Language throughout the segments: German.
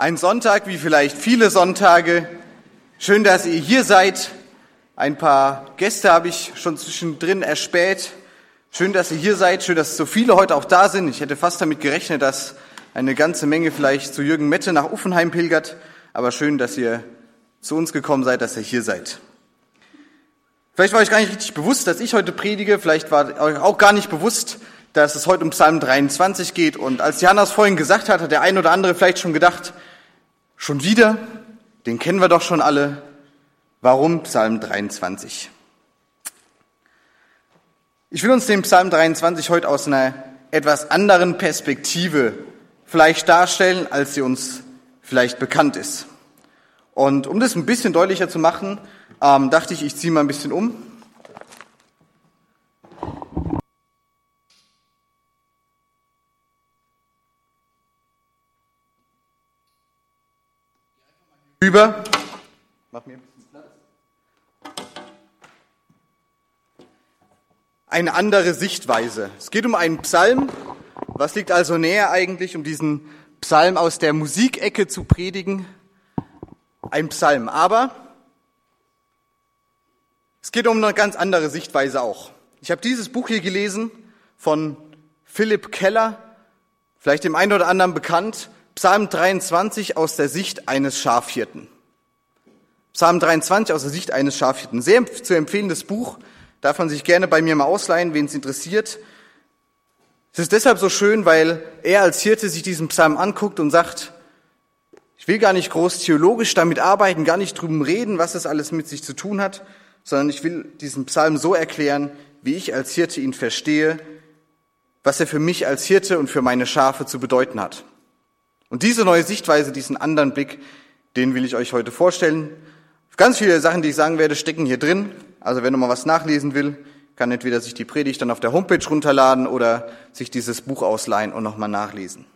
Ein Sonntag wie vielleicht viele Sonntage. Schön, dass ihr hier seid. Ein paar Gäste habe ich schon zwischendrin erspäht. Schön, dass ihr hier seid. Schön, dass so viele heute auch da sind. Ich hätte fast damit gerechnet, dass eine ganze Menge vielleicht zu Jürgen Mette nach Uffenheim pilgert. Aber schön, dass ihr zu uns gekommen seid, dass ihr hier seid. Vielleicht war euch gar nicht richtig bewusst, dass ich heute predige. Vielleicht war euch auch gar nicht bewusst, dass es heute um Psalm 23 geht. Und als Johannes vorhin gesagt hat, hat der ein oder andere vielleicht schon gedacht, schon wieder, den kennen wir doch schon alle. Warum Psalm 23? Ich will uns den Psalm 23 heute aus einer etwas anderen Perspektive vielleicht darstellen, als sie uns vielleicht bekannt ist. Und um das ein bisschen deutlicher zu machen, ähm, dachte ich, ich ziehe mal ein bisschen um über. Mach mir ein bisschen Platz. Eine andere Sichtweise. Es geht um einen Psalm. Was liegt also näher eigentlich, um diesen Psalm aus der Musikecke zu predigen? Ein Psalm. Aber es geht um eine ganz andere Sichtweise auch. Ich habe dieses Buch hier gelesen von Philipp Keller, vielleicht dem einen oder anderen bekannt. Psalm 23 aus der Sicht eines Schafhirten. Psalm 23 aus der Sicht eines Schafhirten. Sehr zu empfehlendes Buch. Darf man sich gerne bei mir mal ausleihen, wen es interessiert. Es ist deshalb so schön, weil er als Hirte sich diesen Psalm anguckt und sagt, ich will gar nicht groß theologisch damit arbeiten, gar nicht drüben reden, was das alles mit sich zu tun hat, sondern ich will diesen Psalm so erklären, wie ich als Hirte ihn verstehe, was er für mich als Hirte und für meine Schafe zu bedeuten hat. Und diese neue Sichtweise, diesen anderen Blick, den will ich euch heute vorstellen. Ganz viele Sachen, die ich sagen werde, stecken hier drin. Also wenn du mal was nachlesen will, kann entweder sich die Predigt dann auf der Homepage runterladen oder sich dieses Buch ausleihen und nochmal nachlesen.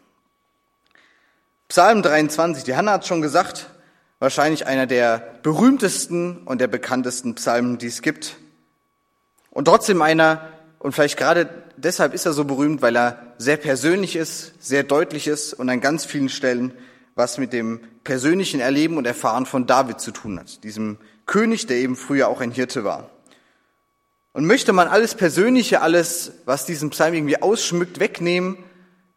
Psalm 23, die Hanna hat schon gesagt, wahrscheinlich einer der berühmtesten und der bekanntesten Psalmen, die es gibt. Und trotzdem einer, und vielleicht gerade deshalb ist er so berühmt, weil er sehr persönlich ist, sehr deutlich ist und an ganz vielen Stellen was mit dem persönlichen Erleben und Erfahren von David zu tun hat, diesem König, der eben früher auch ein Hirte war. Und möchte man alles Persönliche, alles, was diesen Psalm irgendwie ausschmückt, wegnehmen,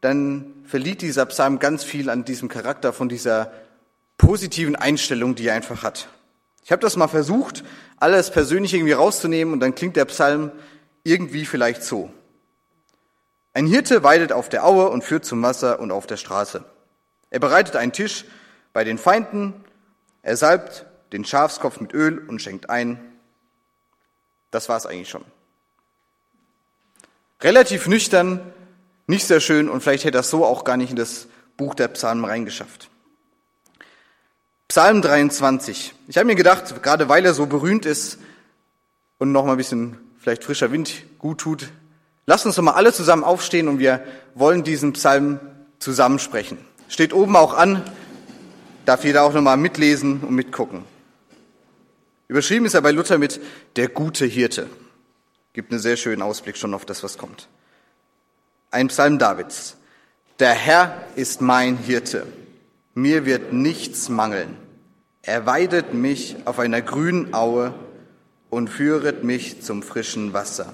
dann verliert dieser Psalm ganz viel an diesem Charakter von dieser positiven Einstellung, die er einfach hat. Ich habe das mal versucht, alles Persönliche irgendwie rauszunehmen und dann klingt der Psalm irgendwie vielleicht so. Ein Hirte weidet auf der Aue und führt zum Wasser und auf der Straße. Er bereitet einen Tisch bei den Feinden, er salbt den Schafskopf mit Öl und schenkt ein. Das war es eigentlich schon. Relativ nüchtern, nicht sehr schön und vielleicht hätte er so auch gar nicht in das Buch der Psalmen reingeschafft. Psalm 23. Ich habe mir gedacht, gerade weil er so berühmt ist und noch mal ein bisschen vielleicht frischer Wind gut tut, lasst uns doch mal alle zusammen aufstehen und wir wollen diesen Psalm zusammensprechen. Steht oben auch an, darf jeder auch noch mal mitlesen und mitgucken. Überschrieben ist er bei Luther mit der gute Hirte. Gibt einen sehr schönen Ausblick schon auf das, was kommt. Ein Psalm Davids. Der Herr ist mein Hirte. Mir wird nichts mangeln. Er weidet mich auf einer grünen Aue und führet mich zum frischen Wasser.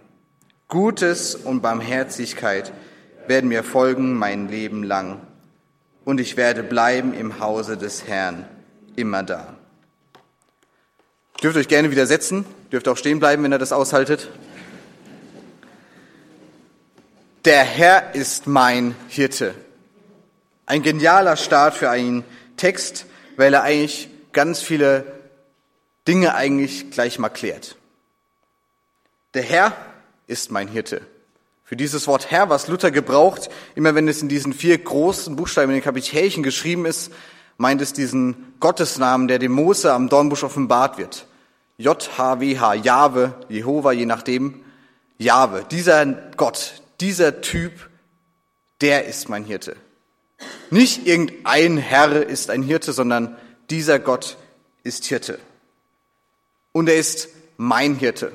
Gutes und Barmherzigkeit werden mir folgen mein Leben lang, und ich werde bleiben im Hause des Herrn, immer da. Dürft euch gerne widersetzen, dürft auch stehen bleiben, wenn ihr das aushaltet. Der Herr ist mein Hirte. Ein genialer Start für einen Text, weil er eigentlich ganz viele Dinge eigentlich gleich mal klärt. Der Herr ist mein Hirte. Für dieses Wort Herr, was Luther gebraucht, immer wenn es in diesen vier großen Buchstaben in den Kapitelchen geschrieben ist, meint es diesen Gottesnamen, der dem Mose am Dornbusch offenbart wird. J-H-W-H, Jahwe, Jehova, je nachdem. Jahwe, dieser Gott, dieser Typ, der ist mein Hirte. Nicht irgendein Herr ist ein Hirte, sondern dieser Gott ist Hirte. Und er ist mein Hirte.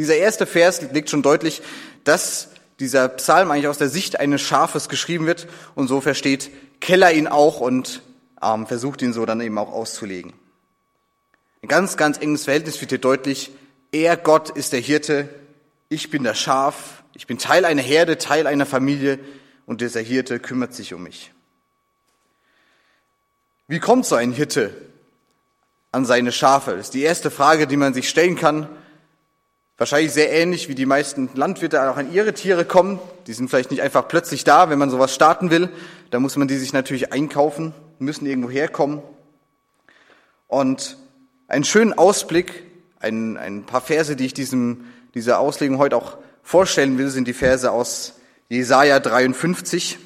Dieser erste Vers legt schon deutlich, dass dieser Psalm eigentlich aus der Sicht eines Schafes geschrieben wird und so versteht Keller ihn auch und ähm, versucht ihn so dann eben auch auszulegen. Ein ganz, ganz enges Verhältnis wird hier deutlich. Er, Gott, ist der Hirte. Ich bin das Schaf. Ich bin Teil einer Herde, Teil einer Familie und dieser Hirte kümmert sich um mich. Wie kommt so ein Hirte an seine Schafe? Das ist die erste Frage, die man sich stellen kann. Wahrscheinlich sehr ähnlich wie die meisten Landwirte auch an ihre Tiere kommen. Die sind vielleicht nicht einfach plötzlich da, wenn man sowas starten will. Da muss man die sich natürlich einkaufen, müssen irgendwo herkommen. Und einen schönen Ausblick, ein, ein paar Verse, die ich diesem, dieser Auslegung heute auch vorstellen will, sind die Verse aus Jesaja 53.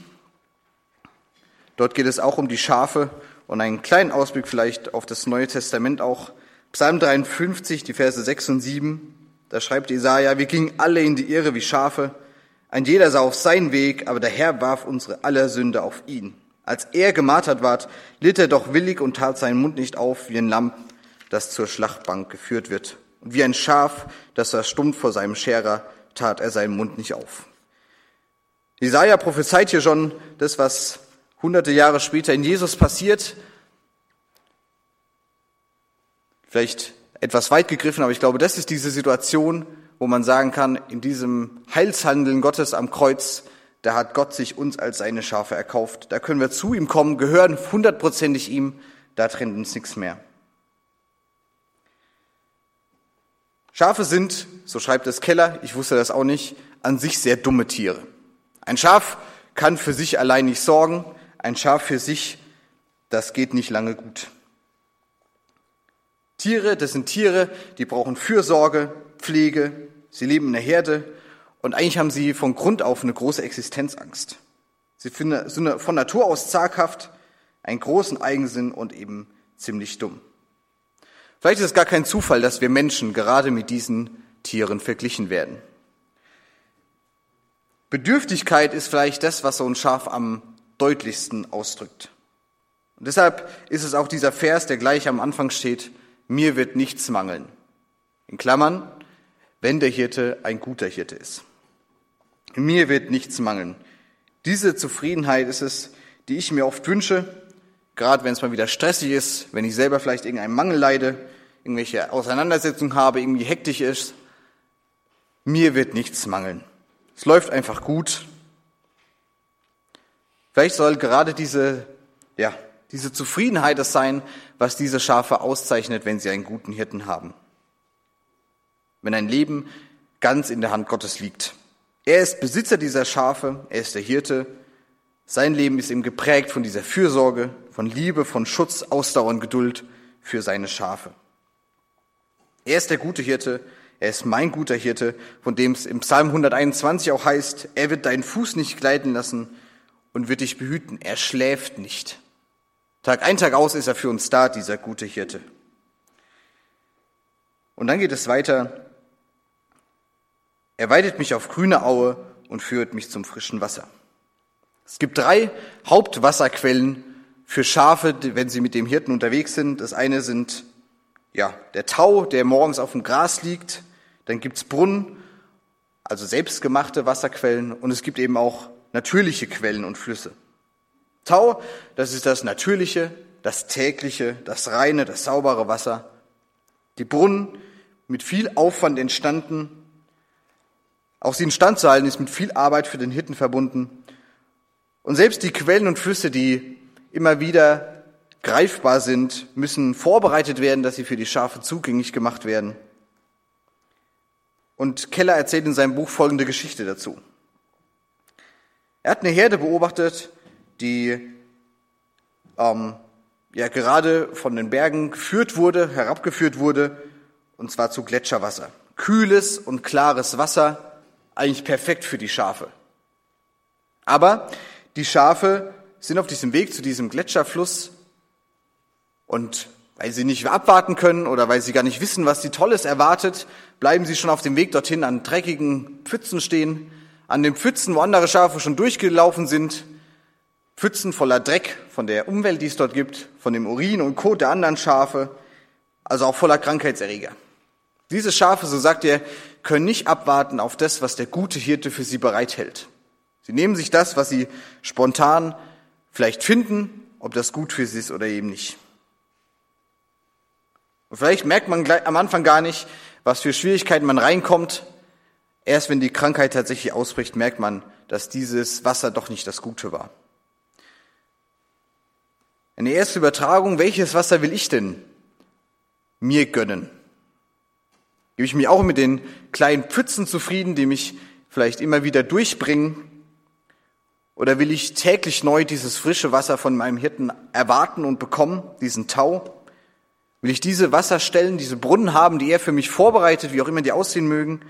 Dort geht es auch um die Schafe und einen kleinen Ausblick vielleicht auf das Neue Testament auch. Psalm 53, die Verse 6 und 7. Da schreibt Jesaja, wir gingen alle in die Irre wie Schafe. Ein jeder sah auf seinen Weg, aber der Herr warf unsere aller Sünde auf ihn. Als er gemartert ward, litt er doch willig und tat seinen Mund nicht auf wie ein Lamm, das zur Schlachtbank geführt wird. Und wie ein Schaf, das verstummt vor seinem Scherer, tat er seinen Mund nicht auf. Jesaja prophezeit hier schon das, was hunderte Jahre später in Jesus passiert. Vielleicht etwas weit gegriffen, aber ich glaube, das ist diese Situation, wo man sagen kann, in diesem Heilshandeln Gottes am Kreuz, da hat Gott sich uns als seine Schafe erkauft. Da können wir zu ihm kommen, gehören hundertprozentig ihm, da trennt uns nichts mehr. Schafe sind, so schreibt es Keller, ich wusste das auch nicht, an sich sehr dumme Tiere. Ein Schaf kann für sich allein nicht sorgen, ein Schaf für sich, das geht nicht lange gut. Tiere, das sind Tiere, die brauchen Fürsorge, Pflege, sie leben in der Herde und eigentlich haben sie von Grund auf eine große Existenzangst. Sie sind von Natur aus zaghaft, einen großen Eigensinn und eben ziemlich dumm. Vielleicht ist es gar kein Zufall, dass wir Menschen gerade mit diesen Tieren verglichen werden. Bedürftigkeit ist vielleicht das, was so ein Schaf am deutlichsten ausdrückt. Und deshalb ist es auch dieser Vers, der gleich am Anfang steht, mir wird nichts mangeln. In Klammern, wenn der Hirte ein guter Hirte ist. Mir wird nichts mangeln. Diese Zufriedenheit ist es, die ich mir oft wünsche, gerade wenn es mal wieder stressig ist, wenn ich selber vielleicht irgendeinen Mangel leide, irgendwelche Auseinandersetzungen habe, irgendwie hektisch ist. Mir wird nichts mangeln. Es läuft einfach gut. Vielleicht soll gerade diese, ja, diese Zufriedenheit es sein, was diese Schafe auszeichnet, wenn sie einen guten Hirten haben. Wenn ein Leben ganz in der Hand Gottes liegt. Er ist Besitzer dieser Schafe, er ist der Hirte. Sein Leben ist ihm geprägt von dieser Fürsorge, von Liebe, von Schutz, Ausdauer und Geduld für seine Schafe. Er ist der gute Hirte, er ist mein guter Hirte, von dem es im Psalm 121 auch heißt, er wird deinen Fuß nicht gleiten lassen und wird dich behüten. Er schläft nicht. Tag ein, Tag aus ist er für uns da, dieser gute Hirte. Und dann geht es weiter. Er weidet mich auf grüne Aue und führt mich zum frischen Wasser. Es gibt drei Hauptwasserquellen für Schafe, wenn sie mit dem Hirten unterwegs sind. Das eine sind ja, der Tau, der morgens auf dem Gras liegt. Dann gibt's Brunnen, also selbstgemachte Wasserquellen. Und es gibt eben auch natürliche Quellen und Flüsse. Tau, das ist das natürliche, das tägliche, das reine, das saubere Wasser. Die Brunnen mit viel Aufwand entstanden. Auch sie instand zu halten ist mit viel Arbeit für den Hirten verbunden. Und selbst die Quellen und Flüsse, die immer wieder greifbar sind, müssen vorbereitet werden, dass sie für die Schafe zugänglich gemacht werden. Und Keller erzählt in seinem Buch folgende Geschichte dazu. Er hat eine Herde beobachtet, die ähm, ja gerade von den Bergen geführt wurde, herabgeführt wurde, und zwar zu Gletscherwasser. Kühles und klares Wasser, eigentlich perfekt für die Schafe. Aber die Schafe sind auf diesem Weg zu diesem Gletscherfluss und weil sie nicht abwarten können oder weil sie gar nicht wissen, was sie Tolles erwartet, bleiben sie schon auf dem Weg dorthin an dreckigen Pfützen stehen, an den Pfützen, wo andere Schafe schon durchgelaufen sind, Pfützen voller Dreck von der Umwelt, die es dort gibt, von dem Urin und Kot der anderen Schafe, also auch voller Krankheitserreger. Diese Schafe, so sagt er, können nicht abwarten auf das, was der gute Hirte für sie bereithält. Sie nehmen sich das, was sie spontan vielleicht finden, ob das gut für sie ist oder eben nicht. Und vielleicht merkt man am Anfang gar nicht, was für Schwierigkeiten man reinkommt. Erst wenn die Krankheit tatsächlich ausbricht, merkt man, dass dieses Wasser doch nicht das Gute war. Eine erste Übertragung, welches Wasser will ich denn mir gönnen? Gebe ich mich auch mit den kleinen Pfützen zufrieden, die mich vielleicht immer wieder durchbringen? Oder will ich täglich neu dieses frische Wasser von meinem Hirten erwarten und bekommen, diesen Tau? Will ich diese Wasserstellen, diese Brunnen haben, die er für mich vorbereitet, wie auch immer die aussehen mögen?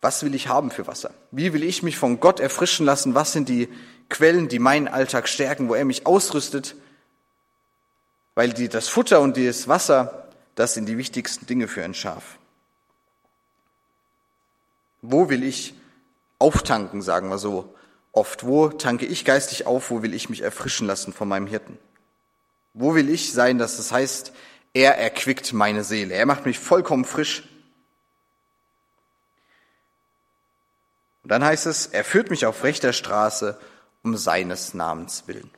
Was will ich haben für Wasser? Wie will ich mich von Gott erfrischen lassen? Was sind die Quellen, die meinen Alltag stärken, wo er mich ausrüstet, weil die, das Futter und das Wasser, das sind die wichtigsten Dinge für ein Schaf. Wo will ich auftanken, sagen wir so oft? Wo tanke ich geistig auf? Wo will ich mich erfrischen lassen von meinem Hirten? Wo will ich sein, dass das heißt, er erquickt meine Seele. Er macht mich vollkommen frisch. Und dann heißt es, er führt mich auf rechter Straße um seines Namens willen.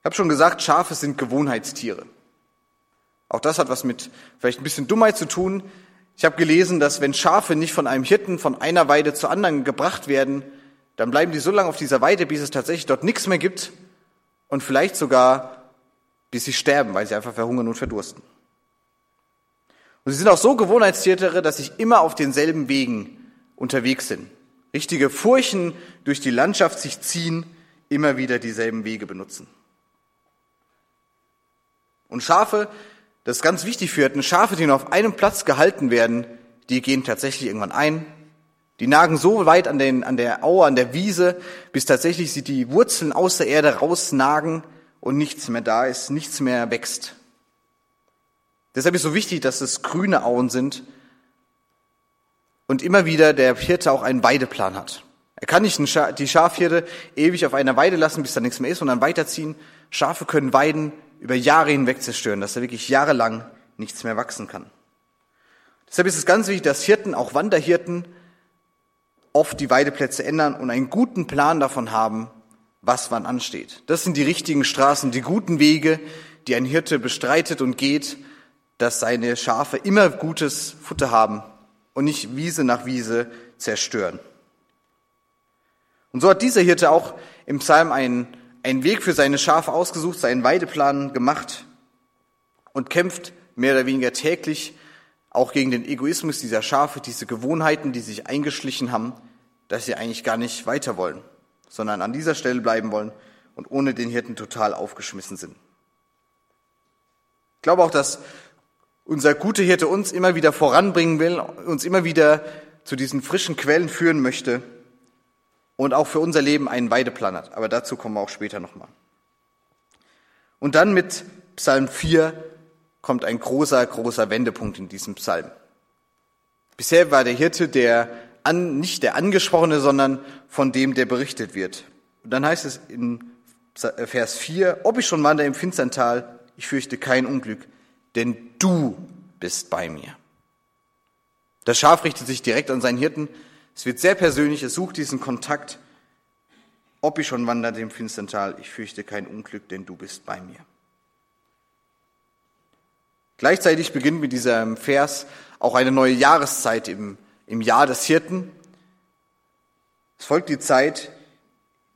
Ich habe schon gesagt, Schafe sind Gewohnheitstiere. Auch das hat was mit vielleicht ein bisschen Dummheit zu tun. Ich habe gelesen, dass wenn Schafe nicht von einem Hirten von einer Weide zur anderen gebracht werden, dann bleiben die so lange auf dieser Weide, bis es tatsächlich dort nichts mehr gibt und vielleicht sogar bis sie sterben, weil sie einfach verhungern und verdursten. Und sie sind auch so Gewohnheitstiere, dass sie immer auf denselben Wegen unterwegs sind richtige Furchen durch die Landschaft sich ziehen, immer wieder dieselben Wege benutzen. Und Schafe, das ist ganz wichtig für Hirten, Schafe, die nur auf einem Platz gehalten werden, die gehen tatsächlich irgendwann ein. Die nagen so weit an, den, an der Aue, an der Wiese, bis tatsächlich sie die Wurzeln aus der Erde rausnagen und nichts mehr da ist, nichts mehr wächst. Deshalb ist so wichtig, dass es grüne Auen sind, und immer wieder der Hirte auch einen Weideplan hat. Er kann nicht die Schafherde ewig auf einer Weide lassen, bis da nichts mehr ist und dann weiterziehen. Schafe können Weiden über Jahre hinweg zerstören, dass da wirklich jahrelang nichts mehr wachsen kann. Deshalb ist es ganz wichtig, dass Hirten, auch Wanderhirten, oft die Weideplätze ändern und einen guten Plan davon haben, was wann ansteht. Das sind die richtigen Straßen, die guten Wege, die ein Hirte bestreitet und geht, dass seine Schafe immer gutes Futter haben und nicht Wiese nach Wiese zerstören. Und so hat dieser Hirte auch im Psalm einen, einen Weg für seine Schafe ausgesucht, seinen Weideplan gemacht und kämpft mehr oder weniger täglich auch gegen den Egoismus dieser Schafe, diese Gewohnheiten, die sich eingeschlichen haben, dass sie eigentlich gar nicht weiter wollen, sondern an dieser Stelle bleiben wollen und ohne den Hirten total aufgeschmissen sind. Ich glaube auch, dass unser guter Hirte uns immer wieder voranbringen will, uns immer wieder zu diesen frischen Quellen führen möchte und auch für unser Leben einen Weideplan hat. Aber dazu kommen wir auch später nochmal. Und dann mit Psalm 4 kommt ein großer, großer Wendepunkt in diesem Psalm. Bisher war der Hirte der an, nicht der Angesprochene, sondern von dem, der berichtet wird. Und dann heißt es in Vers 4, ob ich schon wandere im finstern Tal, ich fürchte kein Unglück, denn du bist bei mir. Das Schaf richtet sich direkt an seinen Hirten. Es wird sehr persönlich, es sucht diesen Kontakt. Ob ich schon wanderte im finstern Tal, ich fürchte kein Unglück, denn du bist bei mir. Gleichzeitig beginnt mit diesem Vers auch eine neue Jahreszeit im, im Jahr des Hirten. Es folgt die Zeit,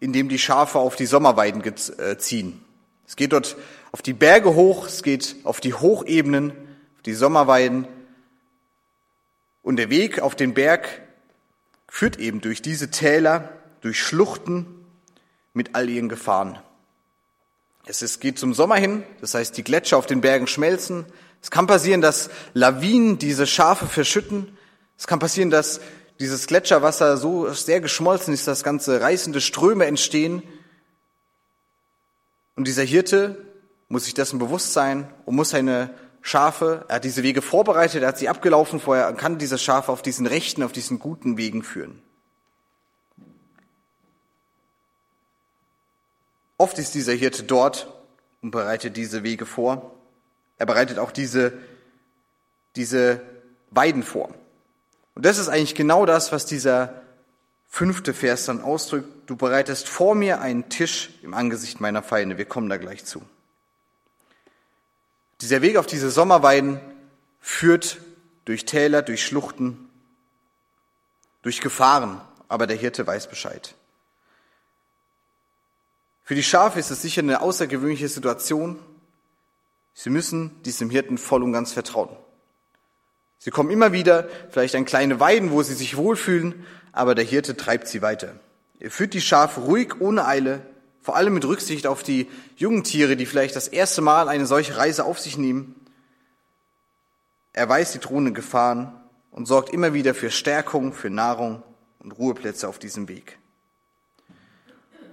in dem die Schafe auf die Sommerweiden äh, ziehen. Es geht dort auf die Berge hoch, es geht auf die Hochebenen, auf die Sommerweiden. Und der Weg auf den Berg führt eben durch diese Täler, durch Schluchten mit all ihren Gefahren. Es ist, geht zum Sommer hin, das heißt, die Gletscher auf den Bergen schmelzen. Es kann passieren, dass Lawinen diese Schafe verschütten. Es kann passieren, dass dieses Gletscherwasser so sehr geschmolzen ist, dass ganze reißende Ströme entstehen. Und dieser Hirte muss sich dessen bewusst sein und muss seine Schafe, er hat diese Wege vorbereitet, er hat sie abgelaufen vorher und kann diese Schafe auf diesen rechten, auf diesen guten Wegen führen. Oft ist dieser Hirte dort und bereitet diese Wege vor. Er bereitet auch diese, diese Weiden vor. Und das ist eigentlich genau das, was dieser fünfte Vers dann ausdrückt. Du bereitest vor mir einen Tisch im Angesicht meiner Feinde. Wir kommen da gleich zu. Dieser Weg auf diese Sommerweiden führt durch Täler, durch Schluchten, durch Gefahren, aber der Hirte weiß Bescheid. Für die Schafe ist es sicher eine außergewöhnliche Situation. Sie müssen diesem Hirten voll und ganz vertrauen. Sie kommen immer wieder, vielleicht an kleine Weiden, wo sie sich wohlfühlen, aber der Hirte treibt sie weiter. Er führt die Schafe ruhig, ohne Eile, vor allem mit Rücksicht auf die jungen Tiere, die vielleicht das erste Mal eine solche Reise auf sich nehmen. Er weiß die drohenden Gefahren und sorgt immer wieder für Stärkung, für Nahrung und Ruheplätze auf diesem Weg.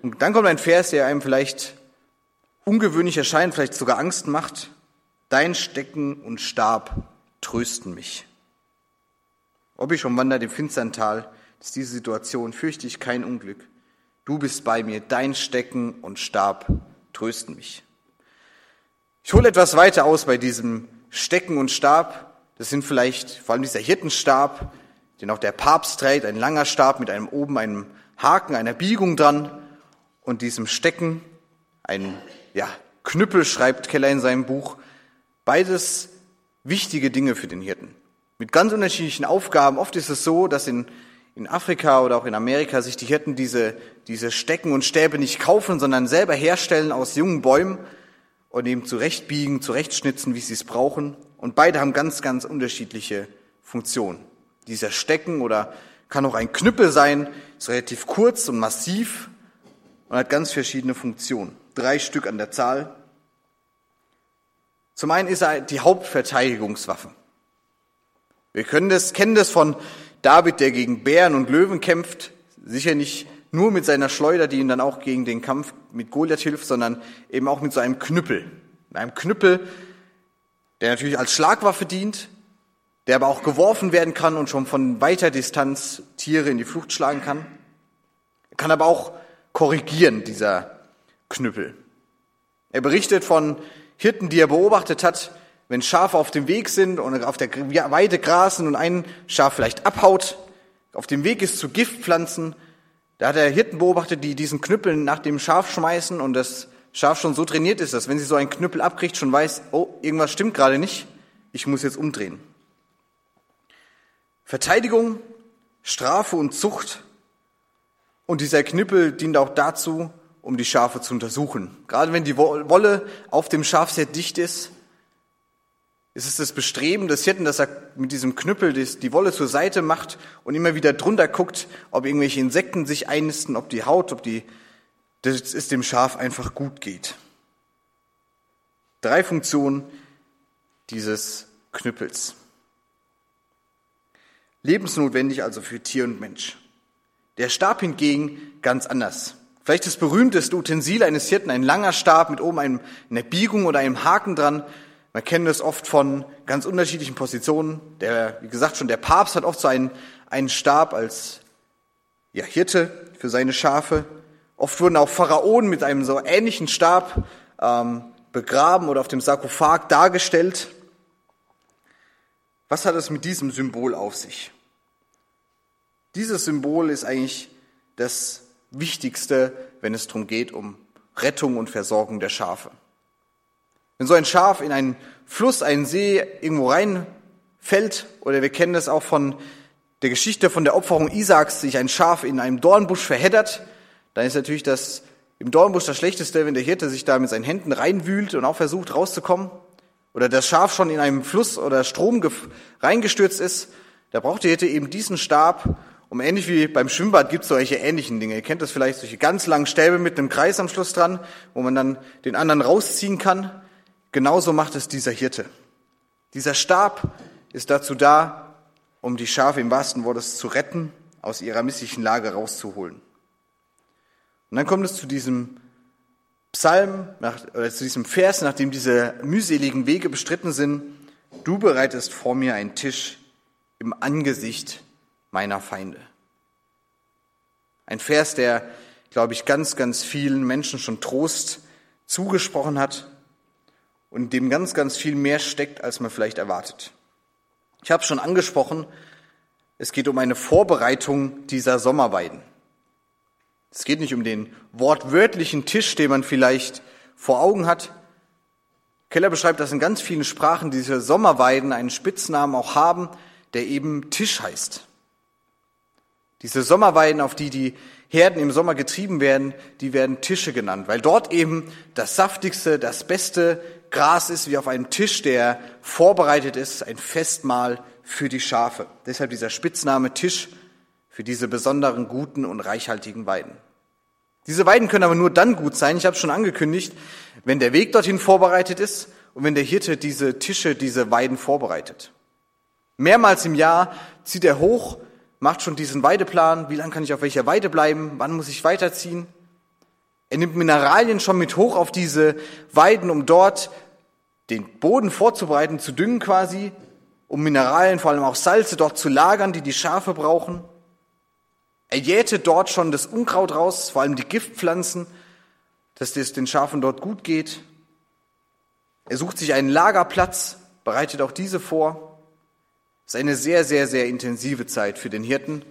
Und dann kommt ein Vers, der einem vielleicht ungewöhnlich erscheint, vielleicht sogar Angst macht. Dein Stecken und Stab trösten mich. Ob ich schon wandert im finstern Tal, ist diese Situation, fürchte ich kein Unglück. Du bist bei mir, dein Stecken und Stab trösten mich. Ich hole etwas weiter aus bei diesem Stecken und Stab. Das sind vielleicht vor allem dieser Hirtenstab, den auch der Papst trägt, ein langer Stab mit einem oben einem Haken, einer Biegung dran und diesem Stecken, ein ja, Knüppel, schreibt Keller in seinem Buch. Beides wichtige Dinge für den Hirten. Mit ganz unterschiedlichen Aufgaben. Oft ist es so, dass in, in Afrika oder auch in Amerika sich die Hirten diese, diese Stecken und Stäbe nicht kaufen, sondern selber herstellen aus jungen Bäumen und eben zurechtbiegen, zurechtschnitzen, wie sie es brauchen. Und beide haben ganz, ganz unterschiedliche Funktionen. Dieser Stecken oder kann auch ein Knüppel sein, ist relativ kurz und massiv und hat ganz verschiedene Funktionen. Drei Stück an der Zahl. Zum einen ist er die Hauptverteidigungswaffe. Wir können das, kennen das von David, der gegen Bären und Löwen kämpft. Sicher nicht nur mit seiner Schleuder, die ihm dann auch gegen den Kampf mit Goliath hilft, sondern eben auch mit so einem Knüppel. Mit einem Knüppel, der natürlich als Schlagwaffe dient, der aber auch geworfen werden kann und schon von weiter Distanz Tiere in die Flucht schlagen kann. Er kann aber auch korrigieren, dieser Knüppel. Er berichtet von Hirten, die er beobachtet hat, wenn Schafe auf dem Weg sind und auf der Weide grasen und ein Schaf vielleicht abhaut, auf dem Weg ist zu Giftpflanzen, da hat er Hirten beobachtet, die diesen Knüppel nach dem Schaf schmeißen und das Schaf schon so trainiert ist, dass wenn sie so einen Knüppel abkriegt, schon weiß, oh, irgendwas stimmt gerade nicht, ich muss jetzt umdrehen. Verteidigung, Strafe und Zucht und dieser Knüppel dient auch dazu, um die Schafe zu untersuchen. Gerade wenn die Wolle auf dem Schaf sehr dicht ist, ist es das Bestreben des Hirten, dass er mit diesem Knüppel die Wolle zur Seite macht und immer wieder drunter guckt, ob irgendwelche Insekten sich einnisten, ob die Haut, ob die, dass es dem Schaf einfach gut geht. Drei Funktionen dieses Knüppels. Lebensnotwendig also für Tier und Mensch. Der Stab hingegen ganz anders. Vielleicht das berühmteste Utensil eines Hirten, ein langer Stab mit oben einem, einer Biegung oder einem Haken dran. Man kennt das oft von ganz unterschiedlichen Positionen. Der, wie gesagt, schon der Papst hat oft so einen, einen Stab als ja, Hirte für seine Schafe. Oft wurden auch Pharaonen mit einem so ähnlichen Stab ähm, begraben oder auf dem Sarkophag dargestellt. Was hat es mit diesem Symbol auf sich? Dieses Symbol ist eigentlich das Wichtigste, wenn es darum geht, um Rettung und Versorgung der Schafe. Wenn so ein Schaf in einen Fluss, einen See irgendwo reinfällt, oder wir kennen das auch von der Geschichte von der Opferung Isaaks, sich ein Schaf in einem Dornbusch verheddert, dann ist natürlich das im Dornbusch das Schlechteste, wenn der Hirte sich da mit seinen Händen reinwühlt und auch versucht rauszukommen. Oder das Schaf schon in einem Fluss oder Strom reingestürzt ist. Da braucht der Hirte eben diesen Stab, und ähnlich wie beim Schwimmbad gibt es solche ähnlichen Dinge. Ihr kennt das vielleicht, solche ganz langen Stäbe mit einem Kreis am Schluss dran, wo man dann den anderen rausziehen kann. Genauso macht es dieser Hirte. Dieser Stab ist dazu da, um die Schafe im wahrsten Wortes zu retten, aus ihrer misslichen Lage rauszuholen. Und dann kommt es zu diesem Psalm, nach, oder zu diesem Vers, nachdem diese mühseligen Wege bestritten sind, du bereitest vor mir einen Tisch im Angesicht meiner Feinde. Ein Vers, der, glaube ich, ganz, ganz vielen Menschen schon Trost zugesprochen hat und dem ganz, ganz viel mehr steckt, als man vielleicht erwartet. Ich habe schon angesprochen, es geht um eine Vorbereitung dieser Sommerweiden. Es geht nicht um den wortwörtlichen Tisch, den man vielleicht vor Augen hat. Keller beschreibt, dass in ganz vielen Sprachen diese Sommerweiden einen Spitznamen auch haben, der eben Tisch heißt. Diese Sommerweiden, auf die die Herden im Sommer getrieben werden, die werden Tische genannt, weil dort eben das saftigste, das beste Gras ist, wie auf einem Tisch, der vorbereitet ist, ein Festmahl für die Schafe. Deshalb dieser Spitzname Tisch für diese besonderen guten und reichhaltigen Weiden. Diese Weiden können aber nur dann gut sein, ich habe es schon angekündigt, wenn der Weg dorthin vorbereitet ist und wenn der Hirte diese Tische, diese Weiden vorbereitet. Mehrmals im Jahr zieht er hoch, macht schon diesen Weideplan, wie lange kann ich auf welcher Weide bleiben, wann muss ich weiterziehen. Er nimmt Mineralien schon mit hoch auf diese Weiden, um dort den Boden vorzubereiten, zu düngen quasi, um Mineralien, vor allem auch Salze dort zu lagern, die die Schafe brauchen. Er jähte dort schon das Unkraut raus, vor allem die Giftpflanzen, dass es den Schafen dort gut geht. Er sucht sich einen Lagerplatz, bereitet auch diese vor. Es ist eine sehr, sehr, sehr intensive Zeit für den Hirten,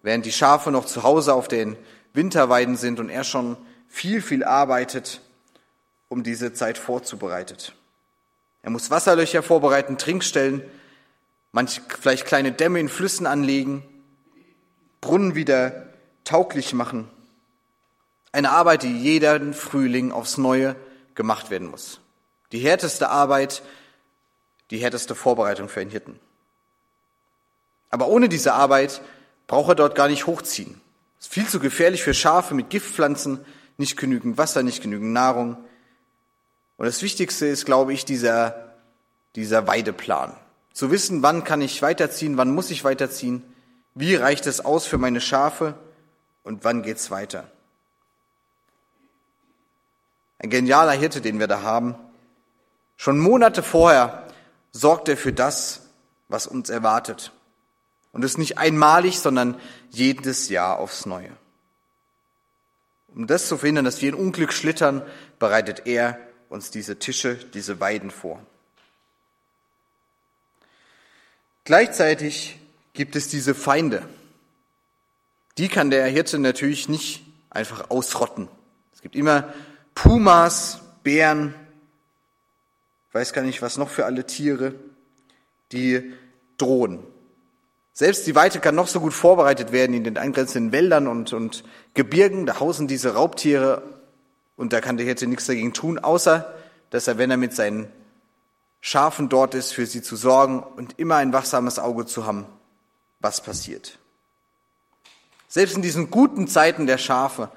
während die Schafe noch zu Hause auf den Winterweiden sind und er schon viel, viel arbeitet, um diese Zeit vorzubereitet. Er muss Wasserlöcher vorbereiten, Trinkstellen, manch vielleicht kleine Dämme in Flüssen anlegen, Brunnen wieder tauglich machen. Eine Arbeit, die jeden Frühling aufs Neue gemacht werden muss. Die härteste Arbeit, die härteste Vorbereitung für einen Hirten. Aber ohne diese Arbeit braucht er dort gar nicht hochziehen. Es ist viel zu gefährlich für Schafe mit Giftpflanzen, nicht genügend Wasser, nicht genügend Nahrung. Und das Wichtigste ist, glaube ich, dieser, dieser Weideplan. Zu wissen, wann kann ich weiterziehen, wann muss ich weiterziehen, wie reicht es aus für meine Schafe und wann geht's weiter? Ein genialer Hirte, den wir da haben. Schon Monate vorher sorgt er für das, was uns erwartet. Und es nicht einmalig, sondern jedes Jahr aufs Neue. Um das zu verhindern, dass wir in Unglück schlittern, bereitet er uns diese Tische, diese Weiden vor. Gleichzeitig gibt es diese Feinde. Die kann der Hirte natürlich nicht einfach ausrotten. Es gibt immer Pumas, Bären, weiß gar nicht, was noch für alle Tiere, die drohen. Selbst die Weite kann noch so gut vorbereitet werden in den angrenzenden Wäldern und, und Gebirgen. Da hausen diese Raubtiere und da kann der Hirte nichts dagegen tun, außer dass er, wenn er mit seinen Schafen dort ist, für sie zu sorgen und immer ein wachsames Auge zu haben, was passiert. Selbst in diesen guten Zeiten der Schafe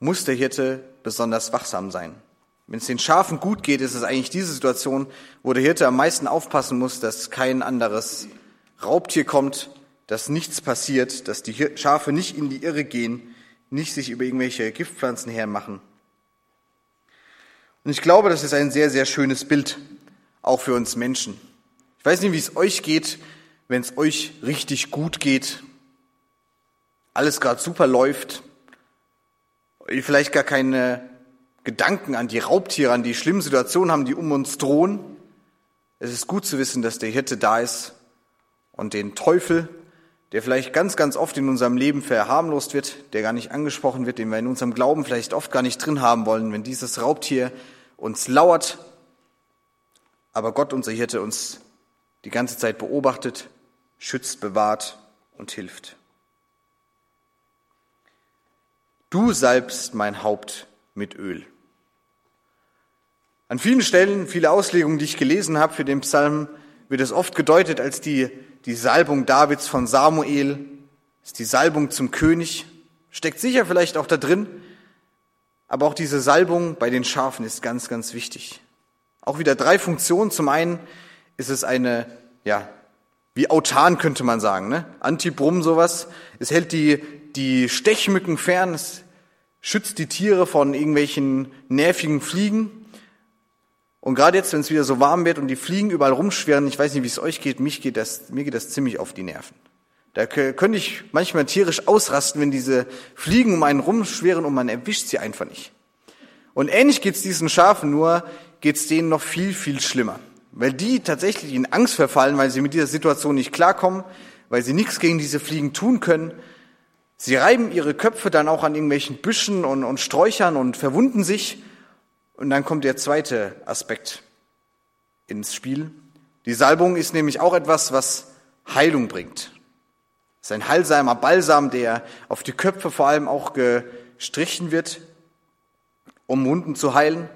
muss der Hirte besonders wachsam sein. Wenn es den Schafen gut geht, ist es eigentlich diese Situation, wo der Hirte am meisten aufpassen muss, dass kein anderes Raubtier kommt, dass nichts passiert, dass die Schafe nicht in die Irre gehen, nicht sich über irgendwelche Giftpflanzen hermachen. Und ich glaube, das ist ein sehr, sehr schönes Bild, auch für uns Menschen. Ich weiß nicht, wie es euch geht, wenn es euch richtig gut geht, alles gerade super läuft, ihr vielleicht gar keine Gedanken an die Raubtiere, an die schlimmen Situationen haben, die um uns drohen. Es ist gut zu wissen, dass der Hirte da ist und den Teufel, der vielleicht ganz, ganz oft in unserem Leben verharmlost wird, der gar nicht angesprochen wird, den wir in unserem Glauben vielleicht oft gar nicht drin haben wollen, wenn dieses Raubtier uns lauert, aber Gott, unser Hirte, uns die ganze Zeit beobachtet, schützt, bewahrt und hilft. Du salbst mein Haupt mit Öl. An vielen Stellen, viele Auslegungen, die ich gelesen habe für den Psalm, wird es oft gedeutet als die, die Salbung Davids von Samuel, ist die Salbung zum König, steckt sicher vielleicht auch da drin, aber auch diese Salbung bei den Schafen ist ganz, ganz wichtig. Auch wieder drei Funktionen. Zum einen ist es eine, ja, wie autan könnte man sagen, ne? Antibrum sowas. Es hält die, die Stechmücken fern, es schützt die Tiere von irgendwelchen nervigen Fliegen. Und gerade jetzt, wenn es wieder so warm wird und die Fliegen überall rumschwirren, ich weiß nicht, wie es euch geht, mich geht das, mir geht das ziemlich auf die Nerven. Da könnte ich manchmal tierisch ausrasten, wenn diese Fliegen um einen rumschwirren und man erwischt sie einfach nicht. Und ähnlich geht's diesen Schafen, nur geht's denen noch viel, viel schlimmer. Weil die tatsächlich in Angst verfallen, weil sie mit dieser Situation nicht klarkommen, weil sie nichts gegen diese Fliegen tun können. Sie reiben ihre Köpfe dann auch an irgendwelchen Büschen und, und Sträuchern und verwunden sich und dann kommt der zweite Aspekt ins Spiel. Die Salbung ist nämlich auch etwas, was Heilung bringt. Es ist ein heilsamer Balsam, der auf die Köpfe vor allem auch gestrichen wird, um Wunden zu heilen,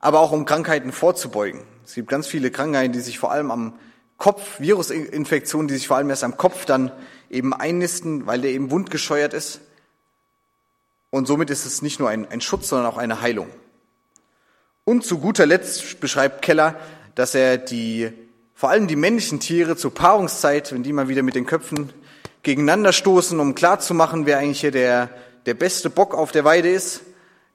aber auch um Krankheiten vorzubeugen. Es gibt ganz viele Krankheiten, die sich vor allem am Kopf, Virusinfektionen, die sich vor allem erst am Kopf dann eben einnisten, weil der eben wundgescheuert ist. Und somit ist es nicht nur ein, ein Schutz, sondern auch eine Heilung. Und zu guter Letzt beschreibt Keller, dass er die, vor allem die männlichen Tiere zur Paarungszeit, wenn die mal wieder mit den Köpfen gegeneinander stoßen, um klarzumachen, wer eigentlich hier der, der beste Bock auf der Weide ist,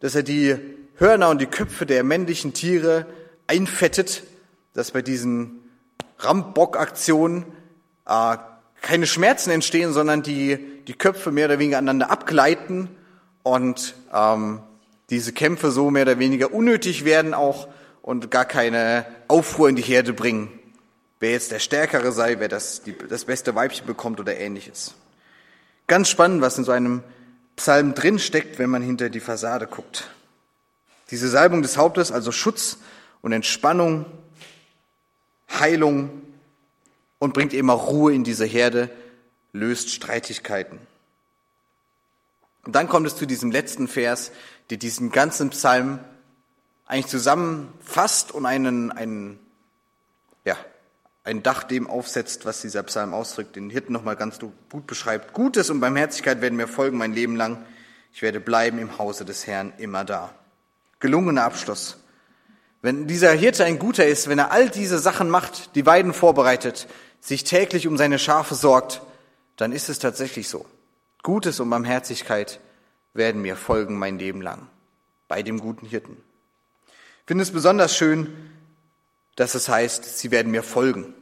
dass er die Hörner und die Köpfe der männlichen Tiere einfettet, dass bei diesen Rambock-Aktionen äh, keine Schmerzen entstehen, sondern die, die Köpfe mehr oder weniger aneinander abgleiten und ähm, diese Kämpfe so mehr oder weniger unnötig werden auch und gar keine Aufruhr in die Herde bringen. Wer jetzt der Stärkere sei, wer das, die, das beste Weibchen bekommt oder ähnliches. Ganz spannend, was in so einem Psalm drin steckt, wenn man hinter die Fassade guckt. Diese Salbung des Hauptes, also Schutz und Entspannung, Heilung und bringt immer Ruhe in diese Herde, löst Streitigkeiten. Und dann kommt es zu diesem letzten Vers, der diesen ganzen Psalm eigentlich zusammenfasst und einen, einen, ja, ein Dach dem aufsetzt, was dieser Psalm ausdrückt, den Hirten nochmal ganz gut beschreibt. Gutes und Barmherzigkeit werden mir folgen mein Leben lang. Ich werde bleiben im Hause des Herrn immer da. Gelungener Abschluss. Wenn dieser Hirte ein guter ist, wenn er all diese Sachen macht, die Weiden vorbereitet, sich täglich um seine Schafe sorgt, dann ist es tatsächlich so. Gutes und Barmherzigkeit werden mir folgen mein Leben lang bei dem guten Hirten. Ich finde es besonders schön, dass es heißt, sie werden mir folgen.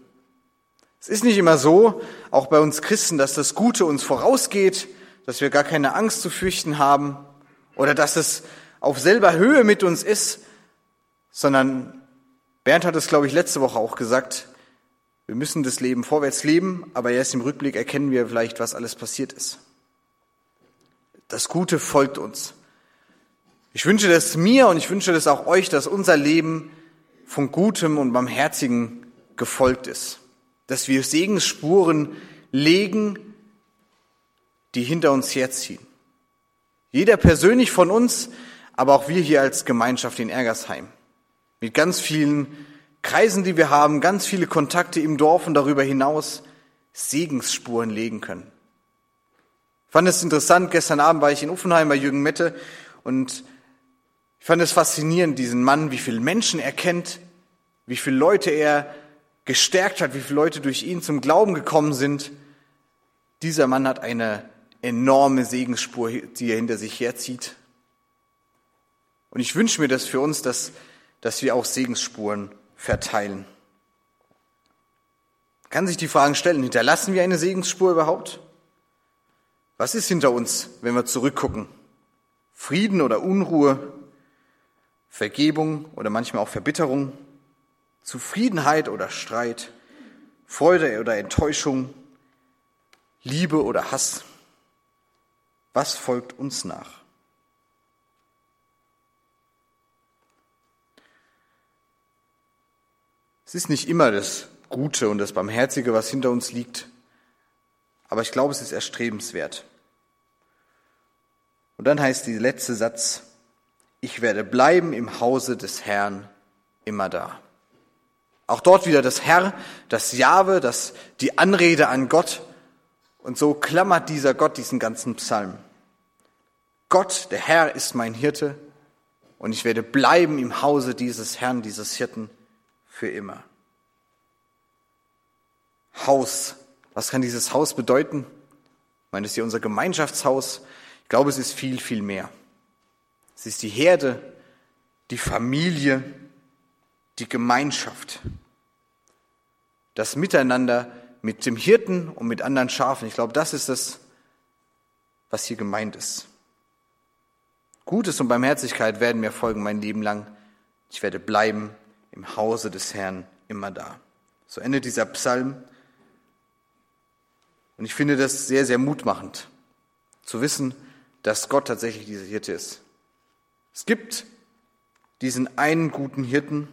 Es ist nicht immer so, auch bei uns Christen, dass das Gute uns vorausgeht, dass wir gar keine Angst zu fürchten haben oder dass es auf selber Höhe mit uns ist, sondern Bernd hat es, glaube ich, letzte Woche auch gesagt, wir müssen das Leben vorwärts leben, aber erst im Rückblick erkennen wir vielleicht, was alles passiert ist. Das Gute folgt uns. Ich wünsche das mir und ich wünsche das auch euch, dass unser Leben von Gutem und Barmherzigen gefolgt ist. Dass wir Segensspuren legen, die hinter uns herziehen. Jeder persönlich von uns, aber auch wir hier als Gemeinschaft in Ergersheim. Mit ganz vielen Kreisen, die wir haben, ganz viele Kontakte im Dorf und darüber hinaus Segensspuren legen können. Ich fand es interessant, gestern Abend war ich in Uffenheim bei Jürgen Mette und ich fand es faszinierend, diesen Mann, wie viele Menschen er kennt, wie viele Leute er gestärkt hat, wie viele Leute durch ihn zum Glauben gekommen sind. Dieser Mann hat eine enorme Segensspur, die er hinter sich herzieht. Und ich wünsche mir das für uns, dass, dass wir auch Segensspuren verteilen. Kann sich die Fragen stellen, hinterlassen wir eine Segensspur überhaupt? Was ist hinter uns, wenn wir zurückgucken? Frieden oder Unruhe? Vergebung oder manchmal auch Verbitterung? Zufriedenheit oder Streit? Freude oder Enttäuschung? Liebe oder Hass? Was folgt uns nach? Es ist nicht immer das Gute und das Barmherzige, was hinter uns liegt, aber ich glaube, es ist erstrebenswert. Und dann heißt der letzte Satz, ich werde bleiben im Hause des Herrn immer da. Auch dort wieder das Herr, das Jahwe, das, die Anrede an Gott. Und so klammert dieser Gott diesen ganzen Psalm. Gott, der Herr, ist mein Hirte und ich werde bleiben im Hause dieses Herrn, dieses Hirten für immer. Haus Was kann dieses Haus bedeuten? Ich meine, es ist hier unser Gemeinschaftshaus. Ich glaube, es ist viel, viel mehr. Es ist die Herde, die Familie, die Gemeinschaft. Das Miteinander mit dem Hirten und mit anderen Schafen. Ich glaube, das ist das, was hier gemeint ist. Gutes und Barmherzigkeit werden mir folgen mein Leben lang. Ich werde bleiben im Hause des Herrn immer da. So endet dieser Psalm. Und ich finde das sehr, sehr mutmachend, zu wissen, dass Gott tatsächlich dieser Hirte ist. Es gibt diesen einen guten Hirten,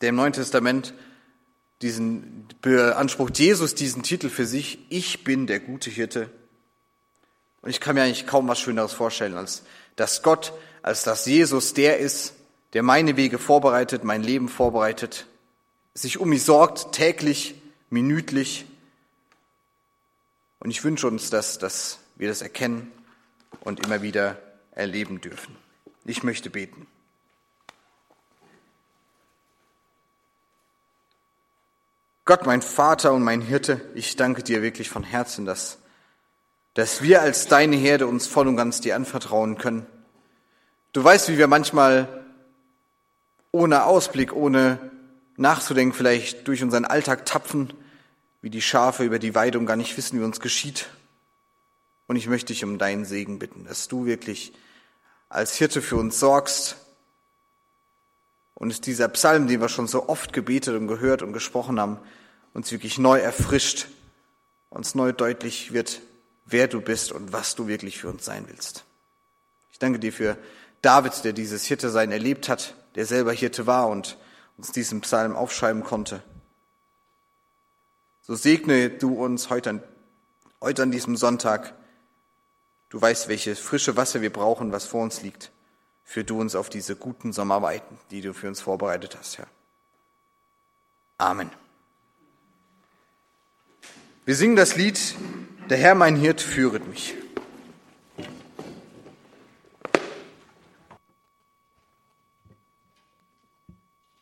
der im Neuen Testament diesen beansprucht Jesus diesen Titel für sich, ich bin der gute Hirte. Und ich kann mir eigentlich kaum was Schöneres vorstellen, als dass Gott, als dass Jesus der ist, der meine Wege vorbereitet, mein Leben vorbereitet, sich um mich sorgt, täglich, minütlich. Und ich wünsche uns, dass, dass wir das erkennen und immer wieder erleben dürfen. Ich möchte beten. Gott, mein Vater und mein Hirte, ich danke dir wirklich von Herzen, dass, dass wir als deine Herde uns voll und ganz dir anvertrauen können. Du weißt, wie wir manchmal ohne Ausblick, ohne nachzudenken, vielleicht durch unseren Alltag tapfen, wie die Schafe über die Weide und gar nicht wissen, wie uns geschieht. Und ich möchte dich um deinen Segen bitten, dass du wirklich als Hirte für uns sorgst. Und dieser Psalm, den wir schon so oft gebetet und gehört und gesprochen haben, uns wirklich neu erfrischt, uns neu deutlich wird, wer du bist und was du wirklich für uns sein willst. Ich danke dir für David, der dieses Hirte-Sein erlebt hat, der selber Hirte war und uns diesen Psalm aufschreiben konnte. So segne du uns heute an, heute an diesem Sonntag. Du weißt, welches frische Wasser wir brauchen, was vor uns liegt. Führ du uns auf diese guten Sommerweiten, die du für uns vorbereitet hast, Herr. Amen. Wir singen das Lied, der Herr mein Hirt führet mich.